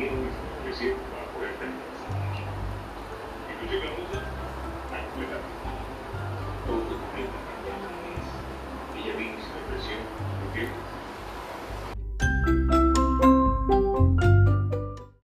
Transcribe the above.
Deus, recebo a corretamente. E digamos a